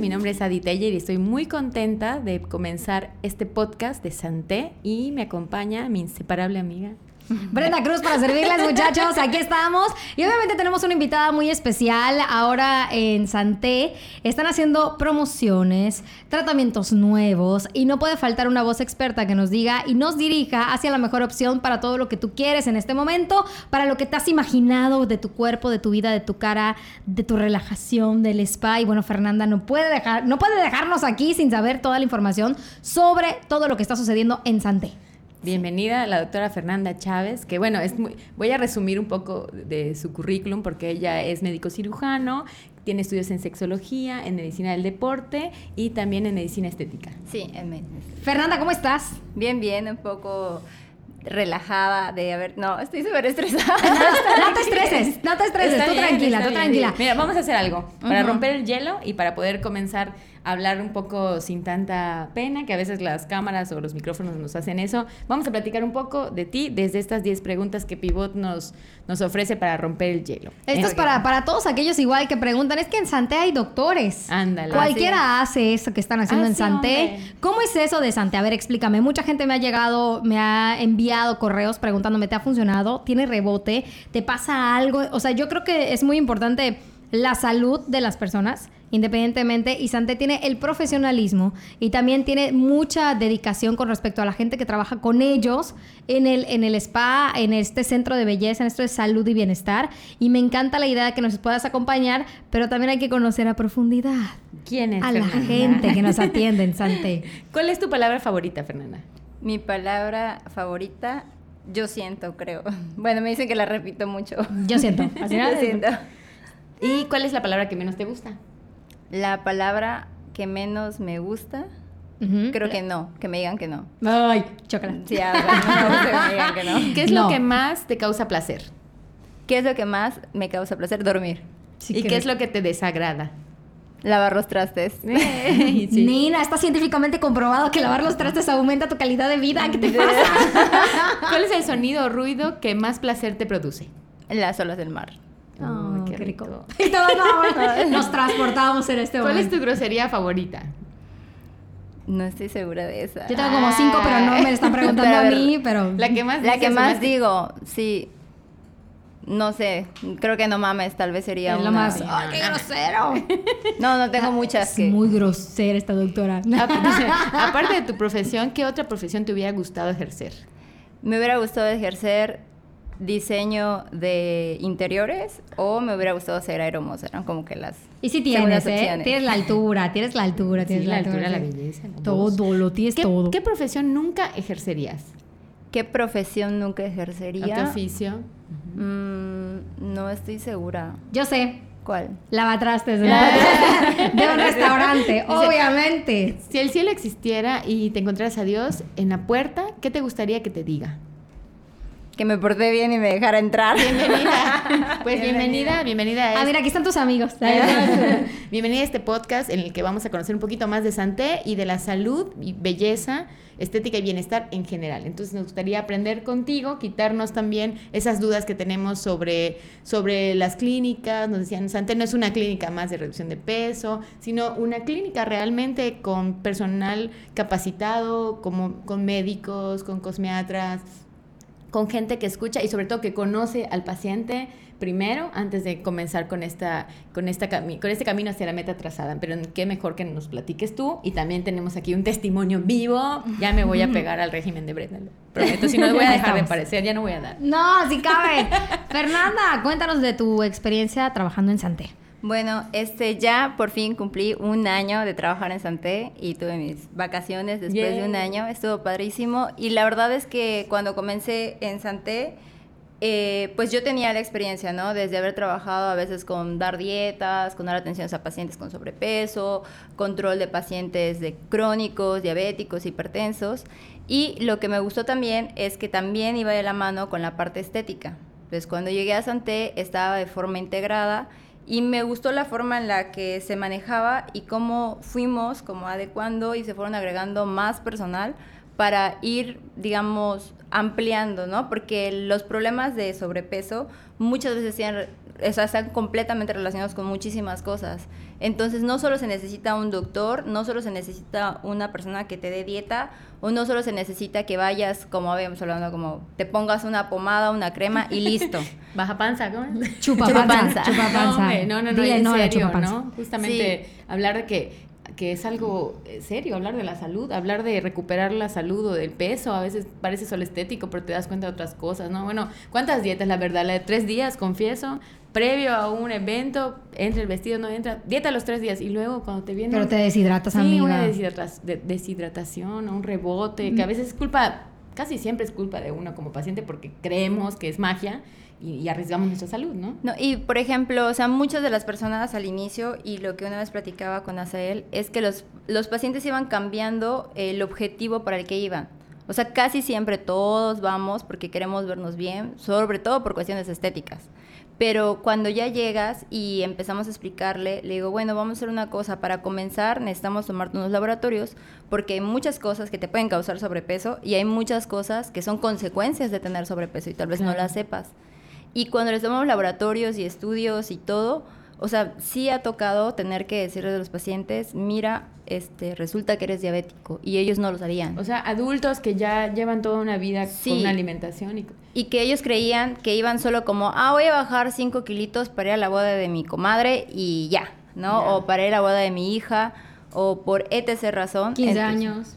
Mi nombre es Adi Teller y estoy muy contenta de comenzar este podcast de Santé y me acompaña mi inseparable amiga Brenda Cruz para servirles, muchachos. Aquí estamos. Y obviamente tenemos una invitada muy especial. Ahora en Santé están haciendo promociones, tratamientos nuevos y no puede faltar una voz experta que nos diga y nos dirija hacia la mejor opción para todo lo que tú quieres en este momento, para lo que te has imaginado de tu cuerpo, de tu vida, de tu cara, de tu relajación, del spa. Y bueno, Fernanda no puede dejar, no puede dejarnos aquí sin saber toda la información sobre todo lo que está sucediendo en Santé. Bienvenida la doctora Fernanda Chávez, que bueno, es voy a resumir un poco de su currículum porque ella es médico cirujano, tiene estudios en sexología, en medicina del deporte y también en medicina estética. Sí, en medicina. Fernanda, ¿cómo estás? Bien, bien, un poco relajada de haber, no, estoy súper estresada. No, te estreses, no te estreses, tú tranquila, tú tranquila. Mira, vamos a hacer algo para romper el hielo y para poder comenzar hablar un poco sin tanta pena, que a veces las cámaras o los micrófonos nos hacen eso. Vamos a platicar un poco de ti desde estas 10 preguntas que Pivot nos, nos ofrece para romper el hielo. Esto es para, para todos aquellos igual que preguntan, es que en Santé hay doctores. Ándale. Cualquiera hace eso que están haciendo en Santé. ¿Cómo es eso de Santé? A ver, explícame. Mucha gente me ha llegado, me ha enviado correos preguntándome, ¿te ha funcionado? ¿Tiene rebote? ¿Te pasa algo? O sea, yo creo que es muy importante la salud de las personas independientemente. Y Santé tiene el profesionalismo y también tiene mucha dedicación con respecto a la gente que trabaja con ellos en el, en el spa, en este centro de belleza, en esto de salud y bienestar. Y me encanta la idea de que nos puedas acompañar, pero también hay que conocer a profundidad. ¿Quién es? A la gente que nos atiende en Santé. ¿Cuál es tu palabra favorita, Fernanda? Mi palabra favorita, yo siento, creo. Bueno, me dicen que la repito mucho. Yo siento. Así yo siento. ¿Y cuál es la palabra que menos te gusta? La palabra que menos me gusta, creo que no, que me digan que no. Ay, chocolate. Sí, no que me digan que no. ¿Qué es lo que más te causa placer? ¿Qué es lo que más me causa placer? Dormir. ¿Y qué es lo que te desagrada? Lavar los trastes. Nina, está científicamente comprobado que lavar los trastes aumenta tu calidad de vida. ¿Qué te pasa? ¿Cuál es el sonido o ruido que más placer te produce? Las olas del mar. Qué, rico. Y todos nos transportábamos en este momento. ¿Cuál es tu grosería favorita? No estoy segura de esa. Yo tengo como cinco, pero no me están preguntando a, mí, pero... La que más, la que más, digo, sí. No sé, creo que no mames, tal vez sería lo más... ¡Ay, qué grosero! No, no tengo muchas es muy grosera esta doctora. Aparte de tu profesión, ¿qué otra profesión te hubiera gustado ejercer? Me hubiera gustado ejercer diseño de interiores o me hubiera gustado ser aeromos, eran como que las Y si tienes, ¿eh? Tienes la altura, tienes la altura, tienes la, altura, la belleza. todo, lo tienes todo. ¿Qué profesión nunca ejercerías? ¿Qué profesión nunca ejercería? ¿Qué oficio? Mm, no estoy segura. Yo sé. ¿Cuál? Lavatrastes de, de un restaurante, obviamente. Si el cielo existiera y te encontraras a Dios en la puerta, ¿qué te gustaría que te diga? Que me porté bien y me dejara entrar. Bienvenida. Pues bienvenida, bienvenida. A, ah, mira, aquí están tus amigos. bienvenida a este podcast en el que vamos a conocer un poquito más de Santé y de la salud y belleza, estética y bienestar en general. Entonces nos gustaría aprender contigo, quitarnos también esas dudas que tenemos sobre, sobre las clínicas. Nos decían, Santé no es una clínica más de reducción de peso, sino una clínica realmente con personal capacitado, como, con médicos, con cosmiatras con gente que escucha y sobre todo que conoce al paciente primero antes de comenzar con esta con esta con este camino hacia la meta trazada. Pero qué mejor que nos platiques tú. Y también tenemos aquí un testimonio vivo. Ya me voy a pegar al régimen de Brenda prometo. Si no voy a dejar de aparecer ya no voy a dar. No así cabe. Fernanda cuéntanos de tu experiencia trabajando en Santé bueno, este ya por fin cumplí un año de trabajar en Santé y tuve mis vacaciones después de un año. Estuvo padrísimo y la verdad es que cuando comencé en Santé, eh, pues yo tenía la experiencia, ¿no? Desde haber trabajado a veces con dar dietas, con dar atención a pacientes con sobrepeso, control de pacientes de crónicos, diabéticos, hipertensos. Y lo que me gustó también es que también iba de la mano con la parte estética. Entonces cuando llegué a Santé estaba de forma integrada y me gustó la forma en la que se manejaba y cómo fuimos como adecuando y se fueron agregando más personal para ir, digamos, ampliando, ¿no? Porque los problemas de sobrepeso muchas veces están completamente relacionados con muchísimas cosas. Entonces, no solo se necesita un doctor, no solo se necesita una persona que te dé dieta, o no solo se necesita que vayas, como habíamos hablado, como te pongas una pomada, una crema y listo. Baja panza, ¿cómo? Chupa panza. Chupa panza. No, no, no, no, en serio, ¿no? Justamente hablar de que que es algo eh, serio, hablar de la salud, hablar de recuperar la salud o del peso, a veces parece solo estético, pero te das cuenta de otras cosas, ¿no? Bueno, ¿cuántas dietas, la verdad? La de tres días, confieso, previo a un evento, entra el vestido, no entra, dieta los tres días y luego cuando te viene... Pero te deshidratas, sí, una deshidratación o un rebote, que a veces es culpa, casi siempre es culpa de uno como paciente porque creemos que es magia y, arriesgamos nuestra salud, ¿no? ¿no? Y por ejemplo, o sea, muchas de las personas al inicio, y lo que una vez platicaba con Asael, es que los, los pacientes iban cambiando el objetivo para el que iban. O sea, casi siempre todos vamos porque queremos vernos bien, sobre todo por cuestiones estéticas. Pero cuando ya llegas y empezamos a explicarle, le digo, bueno, vamos a hacer una cosa. Para comenzar, necesitamos tomarte unos laboratorios porque hay muchas cosas que te pueden causar sobrepeso y hay muchas cosas que son consecuencias de tener sobrepeso y tal vez no las sepas. Y cuando les tomamos laboratorios y estudios y todo, o sea, sí ha tocado tener que decirle a los pacientes, mira, este, resulta que eres diabético y ellos no lo sabían. O sea, adultos que ya llevan toda una vida con una alimentación y... y que ellos creían que iban solo como, ah, voy a bajar 5 kilitos para ir a la boda de mi comadre y ya, ¿no? O para ir a la boda de mi hija o por etc razón. 15 años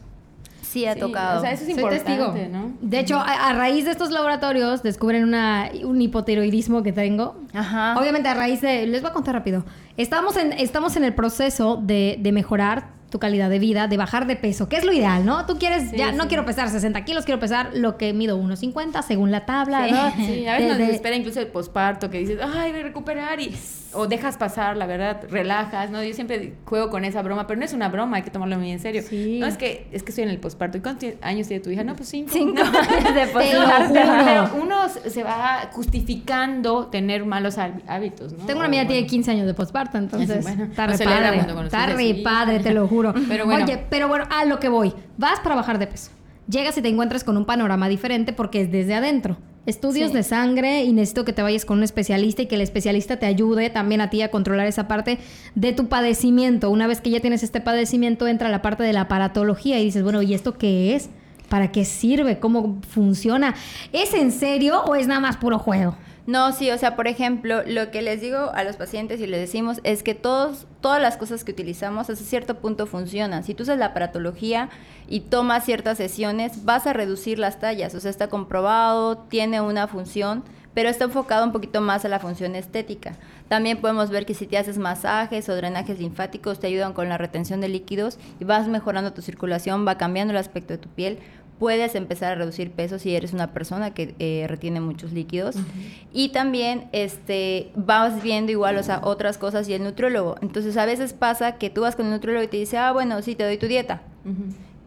sí ha tocado. O sea, eso es importante, ¿no? De hecho, a, raíz de estos laboratorios descubren una, un hipotiroidismo que tengo. Ajá. Obviamente a raíz de... Les voy a contar rápido. Estamos en, estamos en el proceso de, de mejorar tu calidad de vida, de bajar de peso, que es lo ideal, ¿no? Tú quieres, ya no quiero pesar 60 kilos, quiero pesar lo que mido 1,50 según la tabla, ¿no? Sí, a veces nos espera incluso el posparto que dices, ay, voy a recuperar y o dejas pasar, la verdad, relajas, ¿no? Yo siempre juego con esa broma, pero no es una broma, hay que tomarlo muy en serio. No es que es que estoy en el posparto. ¿Y cuántos años tiene tu hija? No, pues cinco. Cinco años de posparto. Pero uno se va justificando tener malos hábitos, ¿no? Tengo una amiga que tiene 15 años de posparto, entonces bueno, está re padre. Está re padre, te lo juro. Pero bueno. Oye, pero bueno, a lo que voy. Vas para bajar de peso. Llegas y te encuentras con un panorama diferente porque es desde adentro estudios de sangre y necesito que te vayas con un especialista y que el especialista te ayude también a ti a controlar esa parte de tu padecimiento. Una vez que ya tienes este padecimiento, entra la parte de la aparatología y dices, bueno, ¿y esto qué es? ¿Para qué sirve? ¿Cómo funciona? ¿Es en serio o es nada más puro juego? No, sí, o sea, por ejemplo, lo que les digo a los pacientes y les decimos es que todos, todas las cosas que utilizamos hasta cierto punto funcionan. Si tú usas la aparatología y tomas ciertas sesiones, vas a reducir las tallas. O sea, está comprobado, tiene una función, pero está enfocado un poquito más a la función estética. También podemos ver que si te haces masajes o drenajes linfáticos te ayudan con la retención de líquidos y vas mejorando tu circulación, va cambiando el aspecto de tu piel puedes empezar a reducir peso si eres una persona que eh, retiene muchos líquidos. Y también este, vas viendo igual, o sea, otras cosas y el nutriólogo. Entonces, a veces pasa que tú vas con el nutriólogo y te dice, ah, bueno, sí, te doy tu dieta.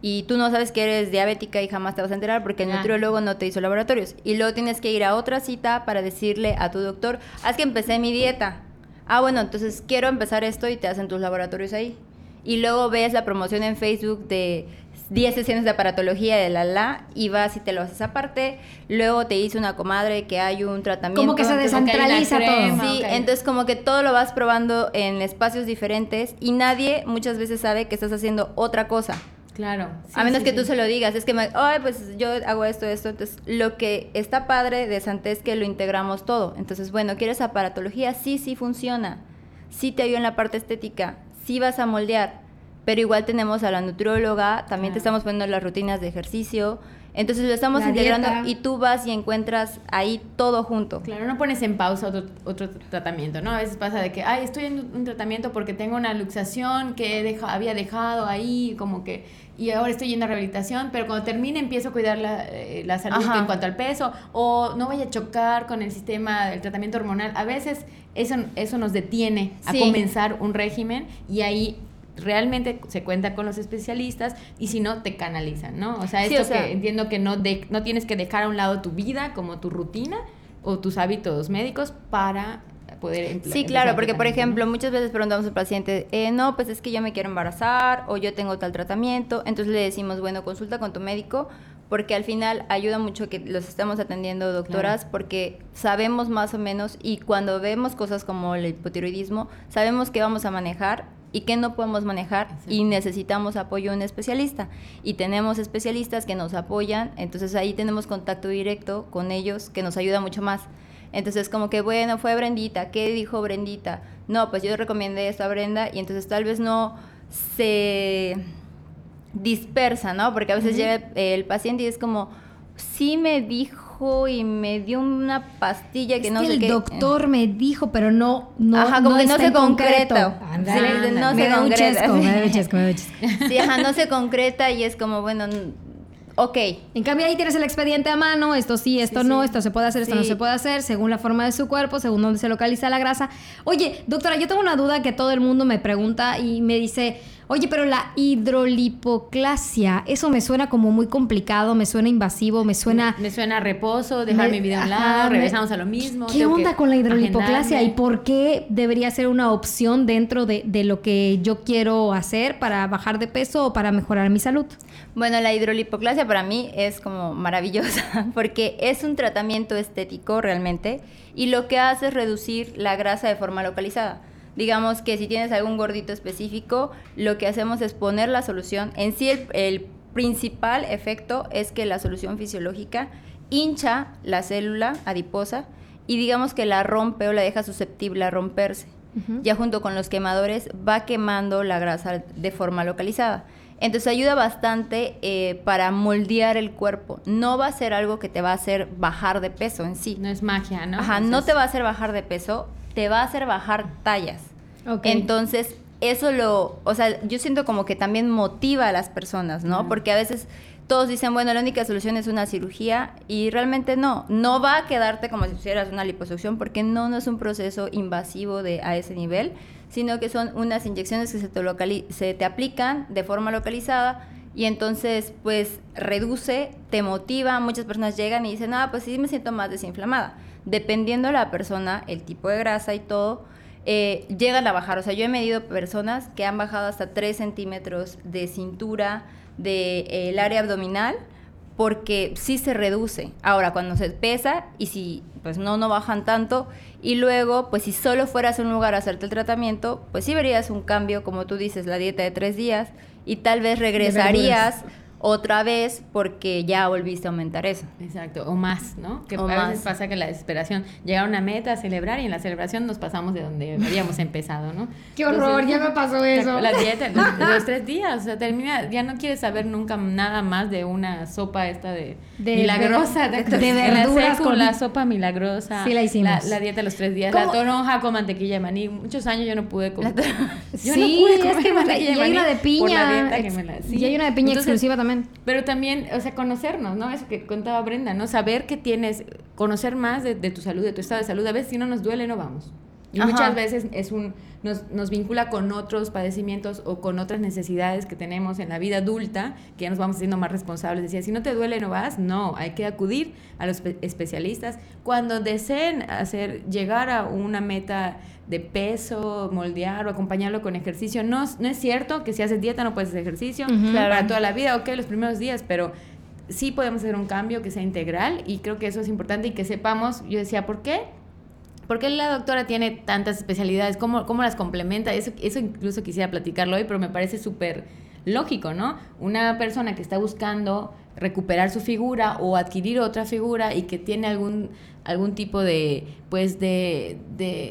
Y tú no sabes que eres diabética y jamás te vas a enterar porque el nutriólogo no te hizo laboratorios. Y luego tienes que ir a otra cita para decirle a tu doctor, haz que empecé mi dieta. Ah, bueno, entonces quiero empezar esto y te hacen tus laboratorios ahí. Y luego ves la promoción en Facebook de 10 sesiones de aparatología de la la y vas y te lo haces aparte. Luego te dice una comadre que hay un tratamiento. Como que se descentraliza todo. Sí, entonces como que todo lo vas probando en espacios diferentes y nadie muchas veces sabe que estás haciendo otra cosa. Claro. a menos que tú se lo digas, es que, ay, pues yo hago esto, esto. Entonces, lo que está padre de Santé es que lo integramos todo. Entonces, bueno, ¿quieres aparatología? Sí, sí funciona. Sí te ayuda en la parte estética. Sí vas a moldear pero igual tenemos a la nutrióloga, también te estamos poniendo las rutinas de ejercicio, entonces lo estamos integrando y tú vas y encuentras ahí todo junto. Claro, no pones en pausa otro, tratamiento, ¿no? A veces pasa de que, ay, estoy en un tratamiento porque tengo una luxación que había dejado ahí, como que, y ahora estoy yendo a rehabilitación, pero cuando termine empiezo a cuidar la, eh, la salud en cuanto al peso, o no vaya a chocar con el sistema del tratamiento hormonal. A veces eso, eso nos detiene a comenzar un régimen y ahí realmente se cuenta con los especialistas y si no, te canalizan, ¿no? O sea, esto que entiendo que no, de, no tienes que dejar a un lado tu vida como tu rutina o tus hábitos médicos para poder. Sí, claro, porque por ejemplo, muchas veces preguntamos al paciente, eh, no, pues es que yo me quiero embarazar o yo tengo tal tratamiento, entonces le decimos, bueno, consulta con tu médico porque al final ayuda mucho que los estemos atendiendo doctoras, porque sabemos más o menos y cuando vemos cosas como el hipotiroidismo, sabemos que vamos a manejar y que no podemos manejar y necesitamos apoyo de un especialista. Y tenemos especialistas que nos apoyan, entonces ahí tenemos contacto directo con ellos que nos ayuda mucho más. Entonces como que bueno, fue Brendita, ¿qué dijo Brendita? No, pues yo recomendé esto a Brenda y entonces tal vez no se dispersa, ¿no? Porque a veces llega el paciente y es como, sí me dijo y me dio una pastilla que no sé el qué. Doctor me dijo, pero no, no, ajá, como que no se concreta. Sí, no se concreta. Sí, ajá, no se concreta y es como, bueno, ok. En cambio ahí tienes el expediente a mano, esto sí, esto no, esto se puede hacer, esto no se puede hacer, según la forma de su cuerpo, según dónde se localiza la grasa. Oye, doctora, yo tengo una duda que todo el mundo me pregunta y me dice, Oye, pero la hidrolipoclasia, eso me suena como muy complicado, me suena invasivo, me suena... Me, suena reposo, dejar mi vida a un lado, regresamos a lo mismo. ¿Qué onda con la hidrolipoclasia y por qué debería ser una opción dentro de, de, lo que yo quiero hacer para bajar de peso o para mejorar mi salud? Bueno, la hidrolipoclasia para mí es como maravillosa porque es un tratamiento estético realmente y lo que hace es reducir la grasa de forma localizada. Digamos que si tienes algún gordito específico, lo que hacemos es poner la solución. En sí el, principal efecto es que la solución fisiológica hincha la célula adiposa y digamos que la rompe o la deja susceptible a romperse. Ya junto con los quemadores va quemando la grasa de forma localizada. Entonces ayuda bastante eh, para moldear el cuerpo. No va a ser algo que te va a hacer bajar de peso en sí. No es magia, ¿no? Ajá, no te va a hacer bajar de peso, te va a hacer bajar tallas. Entonces, eso lo, o sea, yo siento como que también motiva a las personas, ¿no? Porque a veces todos dicen, bueno, la única solución es una cirugía y realmente no, no va a quedarte como si hicieras una liposucción porque no, no es un proceso invasivo de, a ese nivel, sino que son unas inyecciones que se te, se te aplican de forma localizada y entonces pues reduce, te motiva, muchas personas llegan y dicen, ah, pues sí me siento más desinflamada dependiendo de la persona, el tipo de grasa y todo, eh, llegan a bajar. O sea, yo he medido personas que han bajado hasta 3 centímetros de cintura del de, eh, área abdominal porque sí se reduce. Ahora, cuando se pesa y si pues no, no bajan tanto, y luego, pues si solo fueras a un lugar a hacerte el tratamiento, pues sí verías un cambio, como tú dices, la dieta de tres días, y tal vez regresarías otra vez porque ya volviste a aumentar eso. Exacto, o más, ¿no? Que a veces pasa que la desesperación llega a una meta a celebrar y en la celebración nos pasamos de donde habíamos empezado, ¿no? ¡Qué horror! ya me pasó eso. La dieta, los, tres días, o sea, termina, ya no quieres saber nunca nada más de una sopa esta de, milagrosa. De, de, verduras con la sopa milagrosa. Sí, la hicimos. La, dieta de los tres días. La toronja con mantequilla de maní. Muchos años yo no pude comer. Yo sí, no pude comer es que mantequilla y hay una de piña. Y hay una de piña exclusiva también pero también, o sea, conocernos, ¿no? Eso que contaba Brenda, ¿no? Saber que tienes, conocer más de, tu salud, de tu estado de salud. A veces si no nos duele, no vamos. Y muchas veces es un, nos, nos, vincula con otros padecimientos o con otras necesidades que tenemos en la vida adulta, que ya nos vamos haciendo más responsables. Decía, si no te duele, no vas. No, hay que acudir a los especialistas. Cuando deseen hacer, llegar a una meta de peso, moldear o acompañarlo con ejercicio. No, no es cierto que si haces dieta no puedes hacer ejercicio para toda la vida, ok, los primeros días, pero sí podemos hacer un cambio que sea integral y creo que eso es importante y que sepamos, yo decía, ¿por qué? ¿Por qué la doctora tiene tantas especialidades? ¿Cómo, cómo las complementa? Eso, eso incluso quisiera platicarlo hoy, pero me parece súper lógico, ¿no? Una persona que está buscando recuperar su figura o adquirir otra figura y que tiene algún algún tipo de pues de,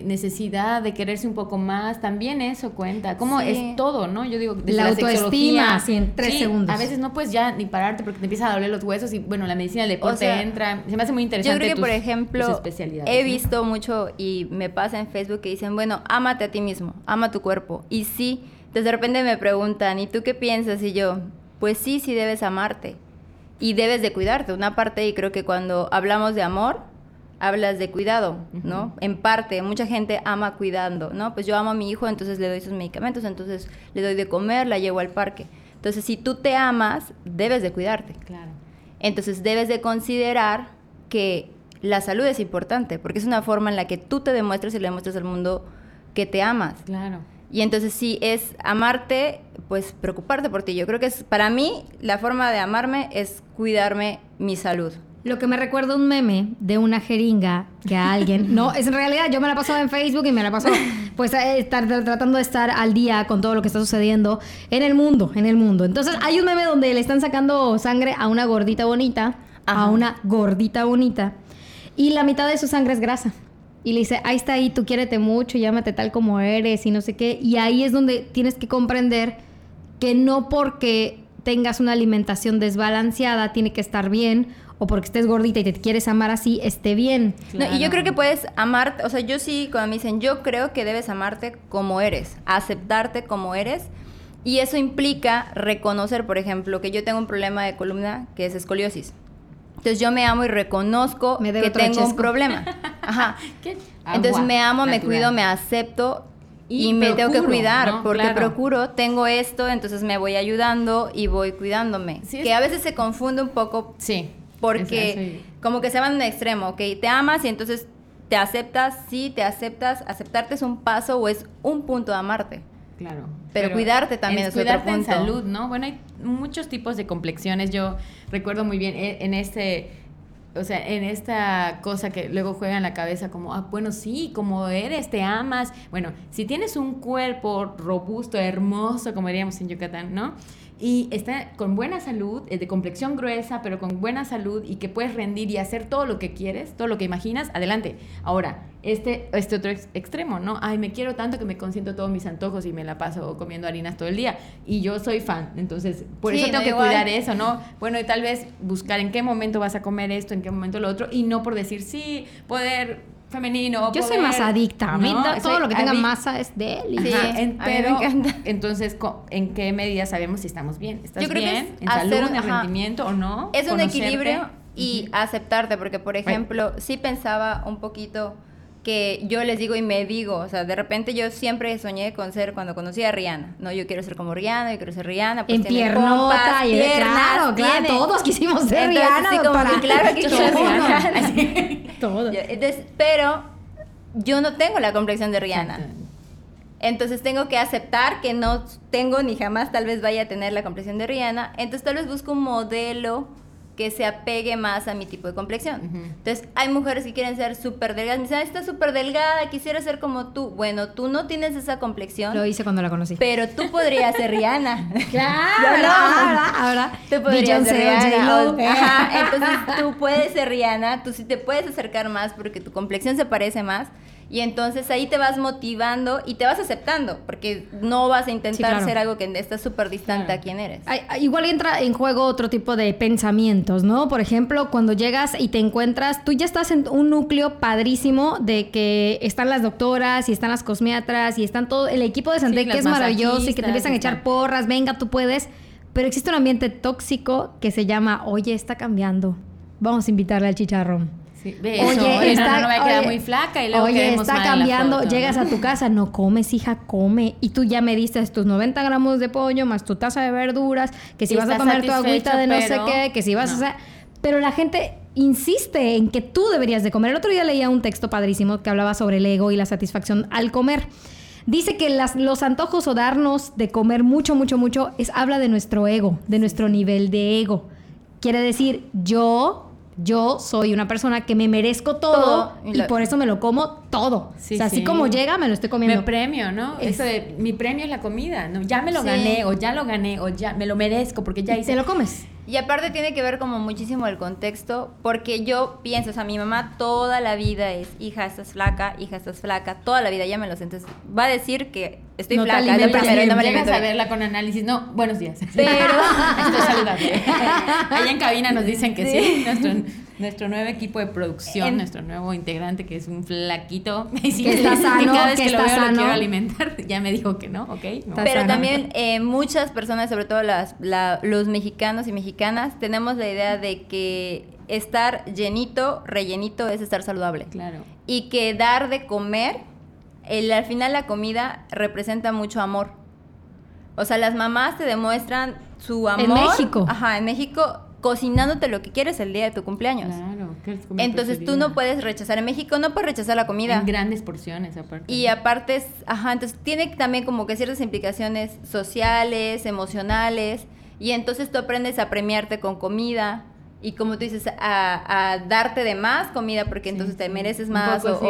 necesidad de quererse un poco más también eso cuenta como es todo no yo digo la, autoestima así en tres segundos. a veces no puedes ya ni pararte porque te empiezan a doler los huesos y bueno la medicina del deporte entra. Se me hace muy interesante yo creo que por ejemplo he visto mucho y me pasa en Facebook que dicen bueno ámate a ti mismo ama tu cuerpo. Y sí de repente me preguntan y tú qué piensas y yo pues sí sí debes amarte y debes de cuidarte. Una parte, y creo que cuando hablamos de amor, hablas de cuidado, ¿no? En parte, mucha gente ama cuidando, ¿no? Pues yo amo a mi hijo, entonces le doy sus medicamentos, entonces le doy de comer, la llevo al parque. Entonces, si tú te amas, debes de cuidarte. Claro. Entonces, debes de considerar que la salud es importante, porque es una forma en la que tú te demuestras y le demuestras al mundo que te amas. Claro. Y entonces sí, es amarte, pues preocuparte por ti. Yo creo que es, para mí, la forma de amarme es cuidarme mi salud. Lo que me recuerda un meme de una jeringa que a alguien, no, es en realidad yo me la paso en Facebook y me la paso pues estar, tratando de estar al día con todo lo que está sucediendo en el mundo, en el mundo. Entonces hay un meme donde le están sacando sangre a una gordita bonita, a una gordita bonita, y la mitad de su sangre es grasa. Y le dice, ahí está ahí, tú quiérete mucho, llámate tal como eres y no sé qué. Y ahí es donde tienes que comprender que no porque tengas una alimentación desbalanceada tiene que estar bien o porque estés gordita y te quieres amar así, esté bien. y yo creo que puedes amarte, o sea, yo sí, cuando me dicen, yo creo que debes amarte como eres, aceptarte como eres. Y eso implica reconocer, por ejemplo, que yo tengo un problema de columna que es escoliosis. Entonces yo me amo y reconozco que tengo un problema. Ajá. Entonces me amo, me cuido, me acepto y, me tengo que cuidar porque procuro, tengo esto, entonces me voy ayudando y voy cuidándome. que a veces se confunde un poco. Sí. Porque como que se van en un extremo, ¿ok? Te amas y entonces te aceptas, sí, te aceptas. Aceptarte es un paso o es un punto de amarte. Claro. Pero, cuidarte también es, cuidarte en salud, ¿no? Bueno, hay muchos tipos de complexiones. Yo recuerdo muy bien eh, en este o sea, en esta cosa que luego juega en la cabeza como, ah, bueno, sí, como eres, te amas. Bueno, si tienes un cuerpo robusto, hermoso, como diríamos en Yucatán, ¿no? Y está con buena salud, eh, de complexión gruesa, pero con buena salud y que puedes rendir y hacer todo lo que quieres, todo lo que imaginas, adelante. Ahora, este, este otro extremo, ¿no? Ay, me quiero tanto que me consiento todos mis antojos y me la paso comiendo harinas todo el día. Y yo soy fan, entonces por eso tengo que cuidar eso, ¿no? Bueno, y tal vez buscar en qué momento vas a comer esto, en qué momento lo otro, y no por decir, sí, poder femenino. Yo soy más adicta. A mí todo lo que tenga masa es de él. Sí, pero entonces, ¿en qué medida sabemos si estamos bien? ¿Estás bien? ¿En salud, en rendimiento o no? Es un equilibrio y aceptarte, porque por ejemplo, sí pensaba un poquito que yo les digo y me digo, o sea, de repente yo siempre soñé con ser, cuando conocí a Rihanna, ¿no? Yo quiero ser como Rihanna, yo quiero ser Rihanna, pues en piernota y claro, claro, todos quisimos ser Rihanna, sí, como que claro que quiero ser Rihanna. todos. Entonces, pero yo no tengo la complexión de Rihanna. Entonces tengo que aceptar que no tengo ni jamás tal vez vaya a tener la complexión de Rihanna. Entonces tal vez busco un modelo que se apegue más a mi tipo de complexión. Entonces, hay mujeres que quieren ser súper delgadas. Me dicen, está súper delgada, quisiera ser como tú. Bueno, tú no tienes esa complexión. Lo hice cuando la conocí. Pero tú podrías ser Rihanna. claro, no, ahora, ahora. Tú podrías ser Rihanna. Ajá, entonces tú puedes ser Rihanna, tú sí te puedes acercar más porque tu complexión se parece más. Y entonces ahí te vas motivando y te vas aceptando, porque no vas a intentar ser algo que está súper distante a quién eres. igual entra en juego otro tipo de pensamientos, ¿no? Por ejemplo, cuando llegas y te encuentras, tú ya estás en un núcleo padrísimo de que están las doctoras y están las cosmiatras y están todo el equipo de Santé que es maravilloso y que te empiezan a echar porras, venga, tú puedes. Pero existe un ambiente tóxico que se llama, oye, está cambiando. Vamos a invitarle al chicharrón. Oye, está, no, no muy flaca y luego Oye, está cambiando, llegas a tu casa, no comes, hija, come. Y tú ya me diste tus 90 gramos de pollo más tu taza de verduras, que si vas a comer tu agüita de no sé qué, que si vas a hacer... Pero la gente insiste en que tú deberías de comer. El otro día leía un texto padrísimo que hablaba sobre el ego y la satisfacción al comer. Dice que las, los antojos o darnos de comer mucho, mucho, mucho, es habla de nuestro ego, de nuestro nivel de ego. Quiere decir, yo yo soy una persona que me merezco todo, y, por eso me lo como todo. o sea, así como llega, me lo estoy comiendo. Me premio, ¿no? Eso de mi premio es la comida, ¿no? Ya me lo gané, o ya lo gané, o ya me lo merezco porque ya hice. Te lo comes. Y aparte tiene que ver como muchísimo el contexto, porque yo pienso, o sea, mi mamá toda la vida es, hija, estás flaca, hija, estás flaca, toda la vida, ya me lo sé. Entonces, va a decir que estoy flaca, de primero, no me Llegas a verla con análisis, no, buenos días. Pero... estoy saludable. Allá en cabina nos dicen que sí, nuestro nuestro nuevo equipo de producción, nuestro nuevo integrante que es un flaquito. que está sano, cada vez que, lo veo lo quiero alimentar. Ya me dijo que no, ok. Pero también eh, muchas personas, sobre todo las, los mexicanos y mexicanas, tenemos la idea de que estar llenito, rellenito es estar saludable. Claro. Y que dar de comer, el, al final la comida representa mucho amor. O sea, las mamás te demuestran su amor. En México. Ajá, en México cocinándote lo que quieres el día de tu cumpleaños. Claro, Entonces tú no puedes rechazar. En México no puedes rechazar la comida. En grandes porciones, aparte. Y aparte, ajá, entonces tiene también como que ciertas implicaciones sociales, emocionales. Y entonces tú aprendes a premiarte con comida y como tú dices, a, darte de más comida porque entonces te mereces más o,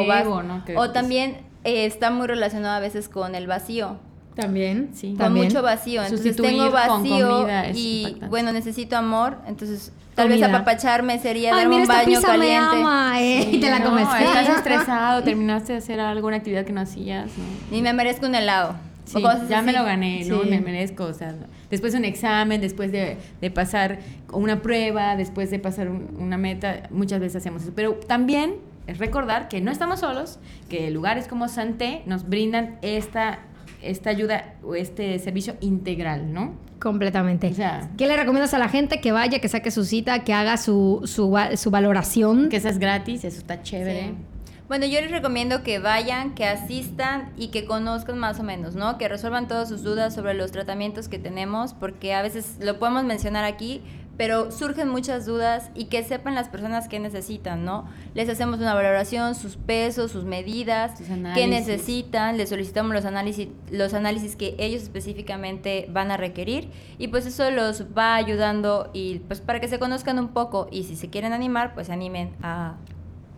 o, también eh, está muy relacionado a veces con el vacío. También, sí. Con mucho vacío. Entonces tengo vacío y bueno, necesito amor, entonces tal vez apapacharme sería darme un baño caliente. Eh, y te la comes. estás estresado, terminaste de hacer alguna actividad que no hacías, ¿no? Y me merezco un helado. Sí, ya me lo gané, ¿no? Me merezco, o sea, después de un examen, después de, de pasar una prueba, después de pasar una meta, muchas veces hacemos eso. Pero también es recordar que no estamos solos, que lugares como Santé nos brindan esta, esta ayuda o este servicio integral, ¿no? Completamente. O sea, ¿Qué le recomiendas a la gente? Que vaya, que saque su cita, que haga su, su, su valoración. Que esa es gratis, eso está chévere. Bueno, yo les recomiendo que vayan, que asistan y que conozcan más o menos, ¿no? Que resuelvan todas sus dudas sobre los tratamientos que tenemos, porque a veces lo podemos mencionar aquí, pero surgen muchas dudas y que sepan las personas qué necesitan, ¿no? Les hacemos una valoración, sus pesos, sus medidas, qué necesitan, les solicitamos los análisis, los análisis que ellos específicamente van a requerir y pues eso los va ayudando y pues para que se conozcan un poco y si se quieren animar, pues animen a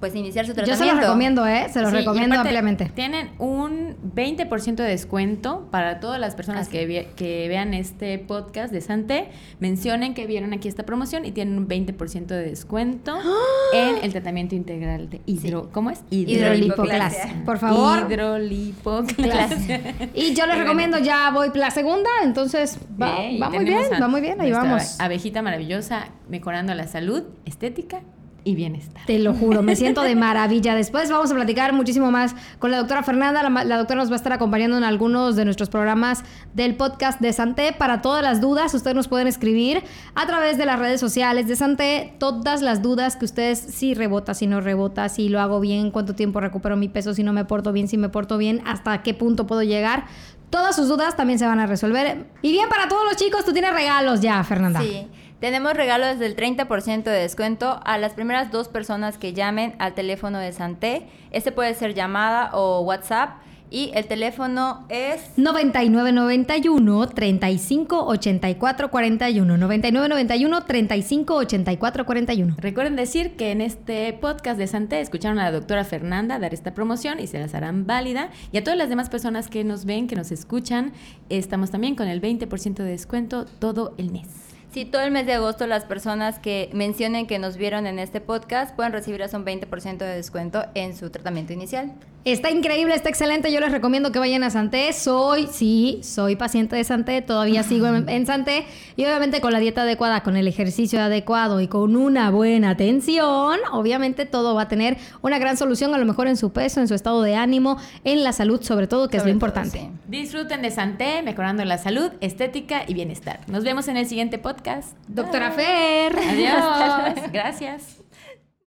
pues iniciar su tratamiento. Yo se los recomiendo, ¿eh? Se los recomiendo ampliamente. Tienen un 20% de descuento para todas las personas que, que, vean este podcast de Santé. Mencionen que vieron aquí esta promoción y tienen un 20% de descuento ¡Ah! en el tratamiento integral de hidro... ¿Cómo es? Hidrolipoclasia. Por favor. Hidrolipoclasia. y yo les recomiendo, ya voy la segunda, entonces va, va muy bien, va muy bien, ahí vamos. Abejita maravillosa, mejorando la salud, estética y bienestar. Te lo juro, me siento de maravilla. Después vamos a platicar muchísimo más con la doctora Fernanda. La, doctora nos va a estar acompañando en algunos de nuestros programas del podcast de Santé. Para todas las dudas, ustedes nos pueden escribir a través de las redes sociales de Santé. Todas las dudas que ustedes, si rebota, si no rebota, si lo hago bien, cuánto tiempo recupero mi peso, si no me porto bien, si me porto bien, hasta qué punto puedo llegar. Todas sus dudas también se van a resolver. Y bien, para todos los chicos, tú tienes regalos ya, Fernanda. Sí. Tenemos regalos del 30% de descuento a las primeras dos personas que llamen al teléfono de Santé. Este puede ser llamada o WhatsApp. Y el teléfono es 9991 3584 41 9991 3584 41. Recuerden decir que en este podcast de Santé escucharon a la doctora Fernanda dar esta promoción y se las harán válida. Y a todas las demás personas que nos ven, que nos escuchan, estamos también con el 20% de descuento todo el mes. Sí, todo el mes de agosto las personas que mencionen que nos vieron en este podcast pueden recibir hasta un 20% de descuento en su tratamiento inicial. Está increíble, está excelente. Yo les recomiendo que vayan a Santé. Soy, sí, soy paciente de Santé, todavía sigo en, Santé. Y obviamente con la dieta adecuada, con el ejercicio adecuado y con una buena atención, obviamente todo va a tener una gran solución, a lo mejor en su peso, en su estado de ánimo, en la salud sobre todo, que es lo importante. Disfruten de Santé, mejorando la salud, estética y bienestar. Nos vemos en el siguiente podcast. Doctora Fer. Adiós. Gracias.